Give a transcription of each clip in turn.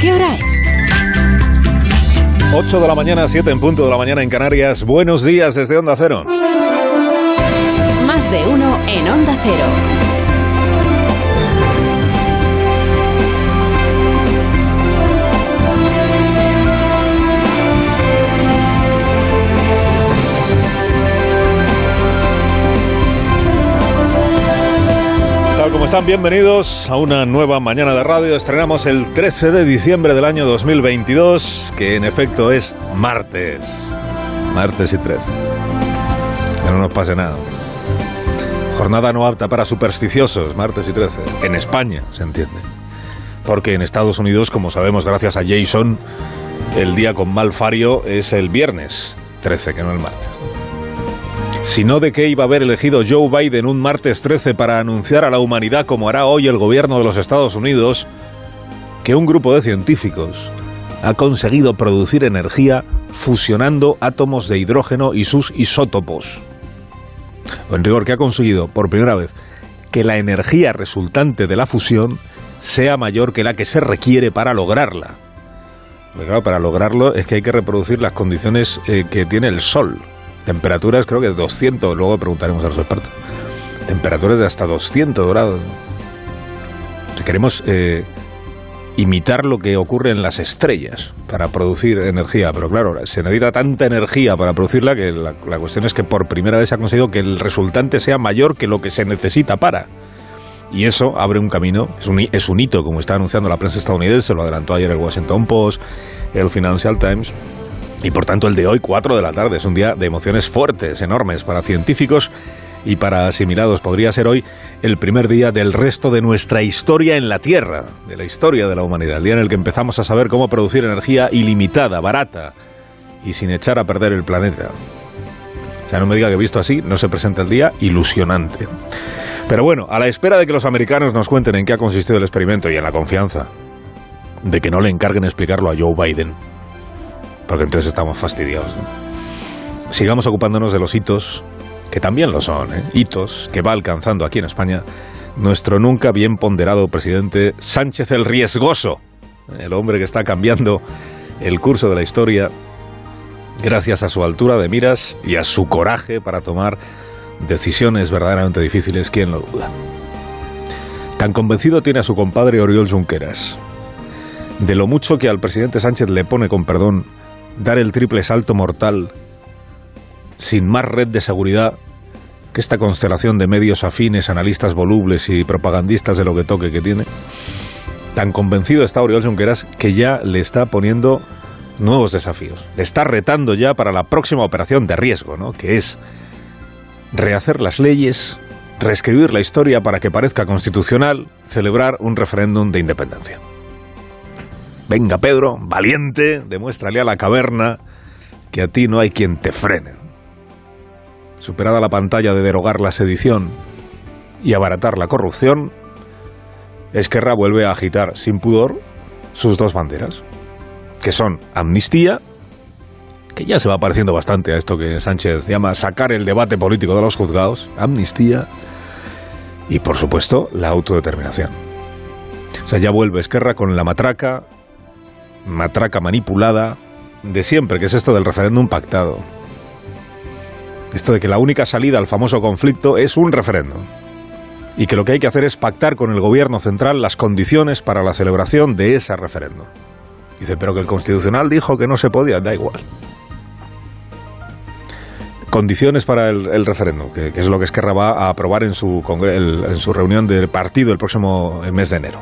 ¿Qué hora es? 8 de la mañana, 7 en punto de la mañana en Canarias. Buenos días desde Onda Cero. Más de uno en Onda Cero. Como están? Bienvenidos a una nueva mañana de radio. Estrenamos el 13 de diciembre del año 2022, que en efecto es martes. Martes y 13. Que no nos pase nada. Jornada no apta para supersticiosos, martes y 13. En España, se entiende. Porque en Estados Unidos, como sabemos gracias a Jason, el día con mal fario es el viernes 13, que no el martes sino de qué iba a haber elegido Joe Biden un martes 13 para anunciar a la humanidad, como hará hoy el gobierno de los Estados Unidos, que un grupo de científicos ha conseguido producir energía fusionando átomos de hidrógeno y sus isótopos. En rigor, que ha conseguido por primera vez que la energía resultante de la fusión sea mayor que la que se requiere para lograrla. claro, para lograrlo es que hay que reproducir las condiciones eh, que tiene el Sol. Temperaturas creo que 200, luego preguntaremos a los. Temperaturas de hasta 200 grados. queremos eh, imitar lo que ocurre en las estrellas para producir energía, pero claro, se necesita tanta energía para producirla que la, cuestión es que por primera vez se ha conseguido que el resultante sea mayor que lo que se necesita para. Y eso abre un camino, es un, es un hito, como está anunciando la prensa estadounidense, lo adelantó ayer el Washington Post, el Financial Times, y por tanto el de hoy, 4 de la tarde, es un día de emociones fuertes, enormes para científicos y para asimilados. Podría ser hoy el primer día del resto de nuestra historia en la Tierra, de la historia de la humanidad, el día en el que empezamos a saber cómo producir energía ilimitada, barata y sin echar a perder el planeta. O sea, no me diga que visto así, no se presenta el día ilusionante. Pero bueno, a la espera de que los americanos nos cuenten en qué ha consistido el experimento y en la confianza de que no le encarguen explicarlo a Joe Biden porque entonces estamos fastidiados. Sigamos ocupándonos de los hitos, que también lo son, ¿eh? hitos que va alcanzando aquí en España nuestro nunca bien ponderado presidente Sánchez el Riesgoso, el hombre que está cambiando el curso de la historia gracias a su altura de miras y a su coraje para tomar decisiones verdaderamente difíciles, ¿quién lo duda? Tan convencido tiene a su compadre Oriol Junqueras de lo mucho que al presidente Sánchez le pone con perdón dar el triple salto mortal sin más red de seguridad que esta constelación de medios afines, analistas volubles y propagandistas de lo que toque que tiene, tan convencido está Oriol Junqueras que ya le está poniendo nuevos desafíos. Le está retando ya para la próxima operación de riesgo, ¿no? que es rehacer las leyes, reescribir la historia para que parezca constitucional, celebrar un referéndum de independencia. Venga, Pedro, valiente, demuéstrale a la caverna que a ti no hay quien te frene. Superada la pantalla de derogar la sedición y abaratar la corrupción, Esquerra vuelve a agitar sin pudor sus dos banderas, que son amnistía, que ya se va pareciendo bastante a esto que Sánchez llama sacar el debate político de los juzgados, amnistía, y por supuesto la autodeterminación. O sea, ya vuelve Esquerra con la matraca, matraca manipulada de siempre, que es esto del referéndum pactado. Esto de que la única salida al famoso conflicto es un referéndum. Y que lo que hay que hacer es pactar con el gobierno central las condiciones para la celebración de ese referéndum. Dice, pero que el constitucional dijo que no se podía, da igual. Condiciones para el, referéndum, que, es lo que Esquerra va a aprobar en su, en su reunión del partido el próximo mes de enero,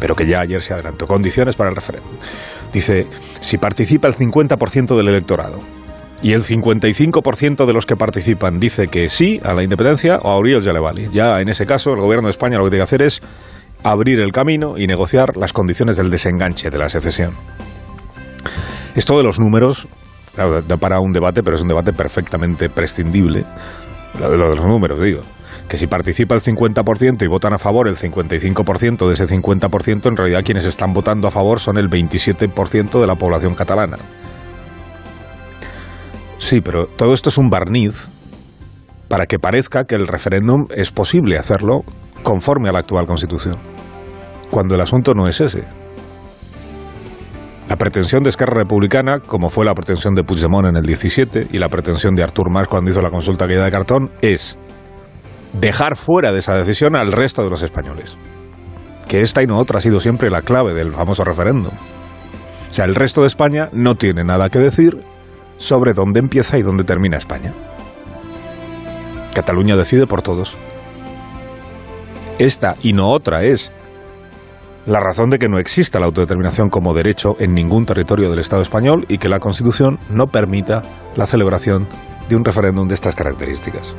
pero que ya ayer se adelantó. Condiciones para el referéndum. Dice, si participa el 50% del electorado y el 55% de los que participan dice que sí a la independencia, o a Uriel ya. Ya en ese caso, el gobierno de España lo que tiene que hacer es abrir el camino y negociar las condiciones del desenganche de la secesión. Esto de los números, claro, da para un debate, pero es un debate perfectamente prescindible. Lo de los números, digo que si participa el 50% y votan a favor el 55% de ese 50%, en realidad quienes están votando a favor son el 27% de la población catalana. Sí, pero todo esto es un barniz para que parezca que el referéndum es posible hacerlo conforme a la actual Constitución, cuando el asunto no es ese. La pretensión de Esquerra Republicana, como fue la pretensión de Puigdemont en el 17 y la pretensión de Artur Mas cuando hizo la consulta aquella de cartón, es dejar fuera de esa decisión al resto de los españoles. Que esta y no otra ha sido siempre la clave del famoso referéndum. O sea, el resto de España no tiene nada que decir sobre dónde empieza y dónde termina España. Cataluña decide por todos. Esta y no otra es la razón de que no exista la autodeterminación como derecho en ningún territorio del Estado español y que la Constitución no permita la celebración de un referéndum de estas características.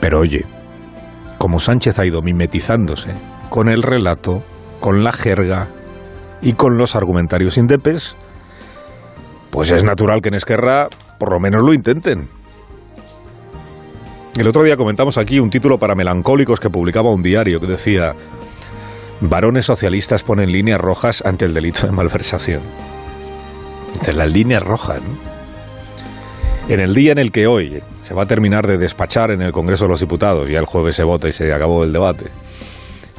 Pero oye, como Sánchez ha ido mimetizándose con el relato, con la jerga y con los argumentarios indepes, pues es natural que en Esquerra por lo menos lo intenten. El otro día comentamos aquí un título para melancólicos que publicaba un diario que decía Varones socialistas ponen líneas rojas ante el delito de malversación. Dice, las líneas rojas. En el día en el que hoy se va a terminar de despachar en el Congreso de los Diputados, ya el jueves se vota y se acabó el debate,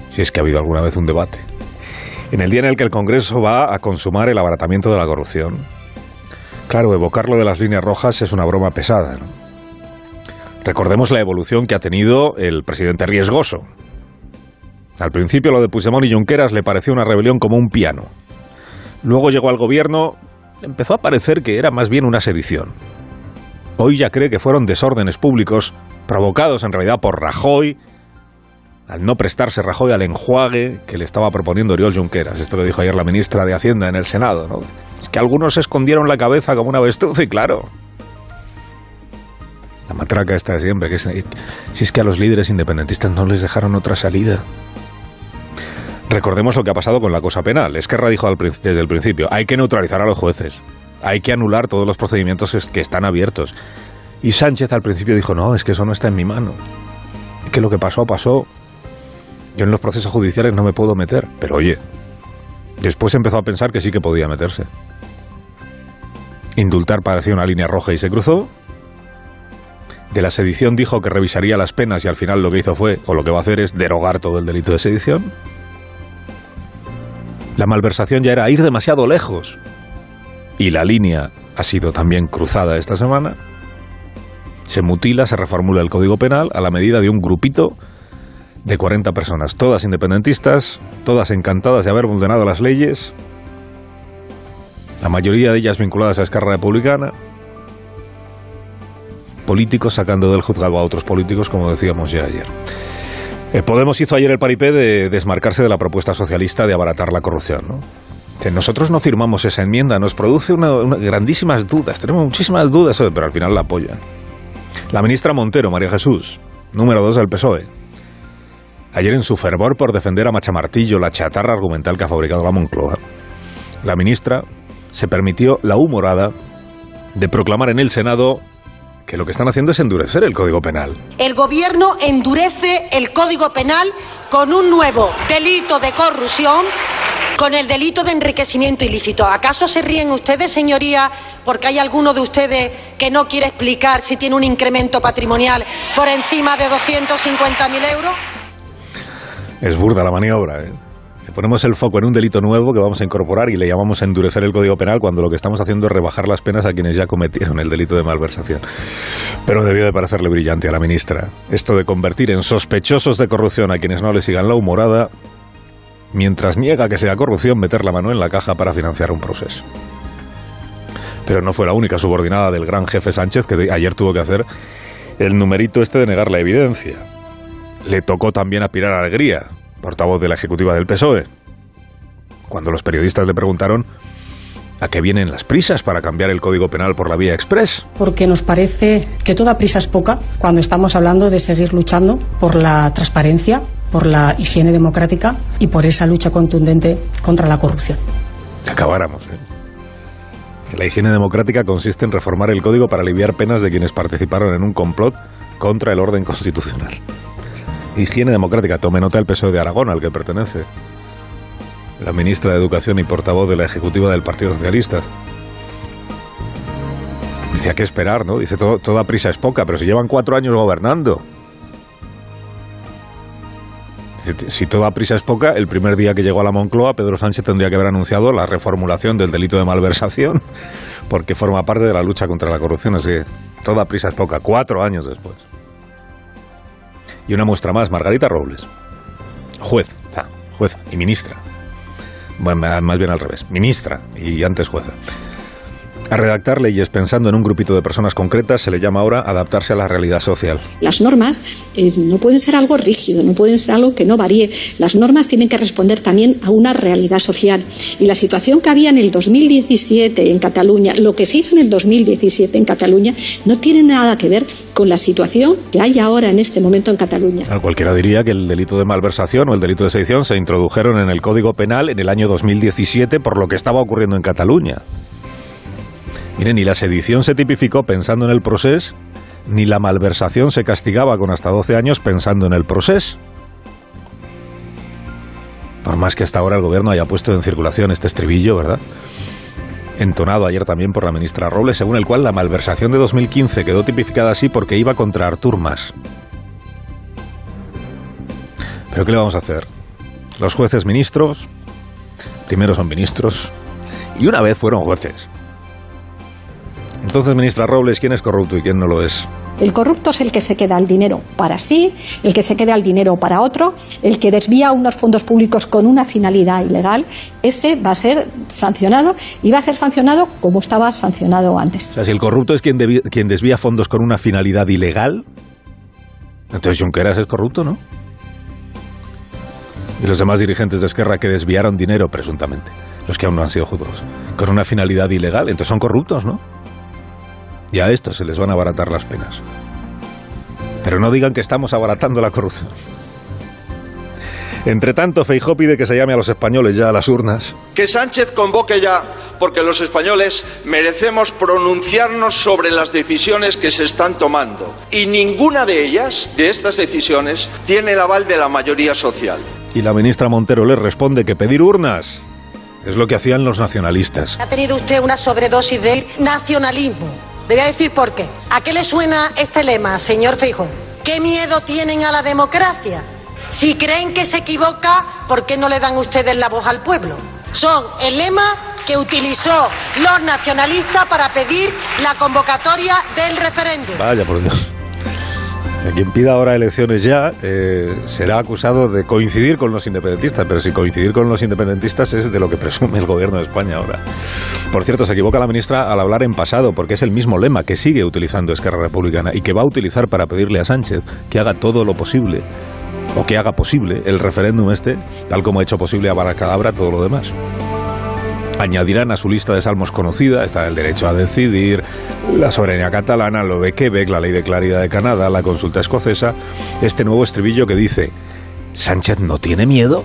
si es que ha habido alguna vez un debate, en el día en el que el Congreso va a consumar el abaratamiento de la corrupción, claro, evocarlo de las líneas rojas es una broma pesada. Recordemos la evolución que ha tenido el presidente riesgoso, al principio lo de Puigdemont y Junqueras le pareció una rebelión como un piano. Luego llegó al gobierno, empezó a parecer que era más bien una sedición. Hoy ya cree que fueron desórdenes públicos provocados en realidad por Rajoy, al no prestarse Rajoy al enjuague que le estaba proponiendo Oriol Junqueras. Esto que dijo ayer la ministra de Hacienda en el Senado, ¿no? Es que algunos escondieron la cabeza como una avestruz y claro. La matraca está de siempre, que si es que a los líderes independentistas no les dejaron otra salida. Recordemos lo que ha pasado con la cosa penal. Esquerra dijo desde el principio, hay que neutralizar a los jueces, hay que anular todos los procedimientos que están abiertos. Y Sánchez al principio dijo, no, es que eso no está en mi mano. Que lo que pasó, pasó. Yo en los procesos judiciales no me puedo meter. Pero oye, después empezó a pensar que sí que podía meterse. Indultar parecía una línea roja y se cruzó. De la sedición dijo que revisaría las penas y al final lo que hizo fue, o lo que va a hacer es derogar todo el delito de sedición. La malversación ya era ir demasiado lejos. Y la línea ha sido también cruzada esta semana. Se mutila, se reformula el Código Penal a la medida de un grupito de 40 personas, todas independentistas, todas encantadas de haber vulnerado las leyes, la mayoría de ellas vinculadas a Esquerra Republicana, políticos sacando del juzgado a otros políticos, como decíamos ya ayer. Eh, Podemos hizo ayer el paripé de desmarcarse de la propuesta socialista de abaratar la corrupción. ¿no? Nosotros no firmamos esa enmienda, nos produce una, grandísimas dudas, tenemos muchísimas dudas, pero al final la apoyan. La ministra Montero, María Jesús, número dos del PSOE, ayer en su fervor por defender a Machamartillo la chatarra argumental que ha fabricado la Moncloa, la ministra se permitió la humorada de proclamar en el Senado que lo que están haciendo es endurecer el Código Penal. El gobierno endurece el Código Penal con un nuevo delito de corrupción, con el delito de enriquecimiento ilícito. ¿Acaso se ríen ustedes, señoría, porque hay alguno de ustedes que no quiere explicar si tiene un incremento patrimonial por encima de 250.000 euros? Es burda la maniobra, ¿eh? ponemos el foco en un delito nuevo que vamos a incorporar y le llamamos endurecer el Código Penal cuando lo que estamos haciendo es rebajar las penas a quienes ya cometieron el delito de malversación. Pero debió de parecerle brillante a la ministra. Esto de convertir en sospechosos de corrupción a quienes no le sigan la humorada, mientras niega que sea corrupción meter la mano en la caja para financiar un proceso. Pero no fue la única subordinada del gran jefe Sánchez que ayer tuvo que hacer el numerito este de negar la evidencia. Le tocó también a Pilar Alegría, portavoz de la ejecutiva del PSOE, cuando los periodistas le preguntaron ¿A qué vienen las prisas para cambiar el Código Penal por la vía express? Porque nos parece que toda prisa es poca cuando estamos hablando de seguir luchando por la transparencia, por la higiene democrática y por esa lucha contundente contra la corrupción. Acabáramos. ¿eh? La higiene democrática consiste en reformar el código para aliviar penas de quienes participaron en un complot contra el orden constitucional. Higiene Democrática. Tome nota el PSOE de Aragón, al que pertenece. La ministra de Educación y portavoz de la Ejecutiva del Partido Socialista. Dice, ¿a qué esperar, no? Dice, toda prisa es poca, pero si llevan cuatro años gobernando. Si toda prisa es poca, el primer día que llegó a la Moncloa, Pedro Sánchez tendría que haber anunciado la reformulación del delito de malversación, porque forma parte de la lucha contra la corrupción. Así que toda prisa es poca, cuatro años después. Y una muestra más, Margarita Robles, juez, jueza y ministra. Bueno, más bien al revés, ministra y antes jueza. A redactar leyes pensando en un grupito de personas concretas se le llama ahora adaptarse a la realidad social. Las normas eh, no pueden ser algo rígido, no pueden ser algo que no varíe. Las normas tienen que responder también a una realidad social. Y la situación que había en el 2017 en Cataluña, lo que se hizo en el 2017 en Cataluña, no tiene nada que ver con la situación que hay ahora en este momento en Cataluña. cualquiera diría que el delito de malversación o el delito de sedición se introdujeron en el Código Penal en el año 2017 por lo que estaba ocurriendo en Cataluña. Miren, ni la sedición se tipificó pensando en el proceso, ni la malversación se castigaba con hasta 12 años pensando en el proceso. Por más que hasta ahora el gobierno haya puesto en circulación este estribillo, ¿verdad? Entonado ayer también por la ministra Robles, según el cual la malversación de 2015 quedó tipificada así porque iba contra Artur Mas. Pero ¿qué le vamos a hacer? Los jueces ministros, primero son ministros, y una vez fueron jueces. Entonces, ministra Robles, ¿quién es corrupto y quién no lo es? El corrupto es el que se queda el dinero para sí, el que se queda el dinero para otro, el que desvía unos fondos públicos con una finalidad ilegal. Ese va a ser sancionado y va a ser sancionado como estaba sancionado antes. O sea, si el corrupto es quien, quien desvía fondos con una finalidad ilegal, entonces Junqueras es corrupto, ¿no? Y los demás dirigentes de Esquerra que desviaron dinero, presuntamente, los que aún no han sido juzgados, con una finalidad ilegal, entonces son corruptos, ¿no? Y a estos se les van a abaratar las penas. Pero no digan que estamos abaratando la corrupción. Entre tanto, Feijó pide que se llame a los españoles ya a las urnas. Que Sánchez convoque ya, porque los españoles merecemos pronunciarnos sobre las decisiones que se están tomando. Y ninguna de ellas, de estas decisiones, tiene el aval de la mayoría social. Y la ministra Montero le responde que pedir urnas es lo que hacían los nacionalistas. Ha tenido usted una sobredosis de nacionalismo le voy a decir por qué. ¿A qué le suena este lema, señor Feijón? ¿Qué miedo tienen a la democracia? Si creen que se equivoca, ¿por qué no le dan ustedes la voz al pueblo? Son el lema que utilizó los nacionalistas para pedir la convocatoria del referéndum. Vaya por Dios. Quien pida ahora elecciones ya eh, será acusado de coincidir con los independentistas, pero si coincidir con los independentistas es de lo que presume el gobierno de España ahora. Por cierto, se equivoca la ministra al hablar en pasado, porque es el mismo lema que sigue utilizando Esquerra Republicana y que va a utilizar para pedirle a Sánchez que haga todo lo posible, o que haga posible el referéndum este, tal como ha hecho posible a Baracadabra todo lo demás añadirán a su lista de salmos conocida, está el derecho a decidir, la soberanía catalana, lo de Quebec, la ley de claridad de Canadá, la consulta escocesa, este nuevo estribillo que dice, ¿Sánchez no tiene miedo?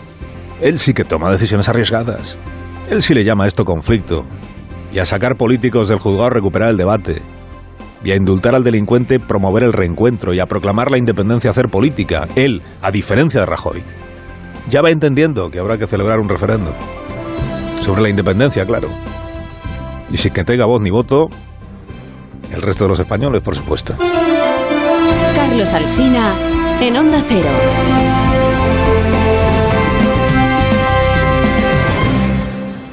Él sí que toma decisiones arriesgadas. Él sí le llama a esto conflicto. Y a sacar políticos del juzgado recuperar el debate. Y a indultar al delincuente promover el reencuentro y a proclamar la independencia hacer política. Él, a diferencia de Rajoy. Ya va entendiendo que habrá que celebrar un referéndum. Sobre la independencia, claro. Y sin que tenga voz ni voto, el resto de los españoles, por supuesto. Carlos Alsina, en Onda Cero.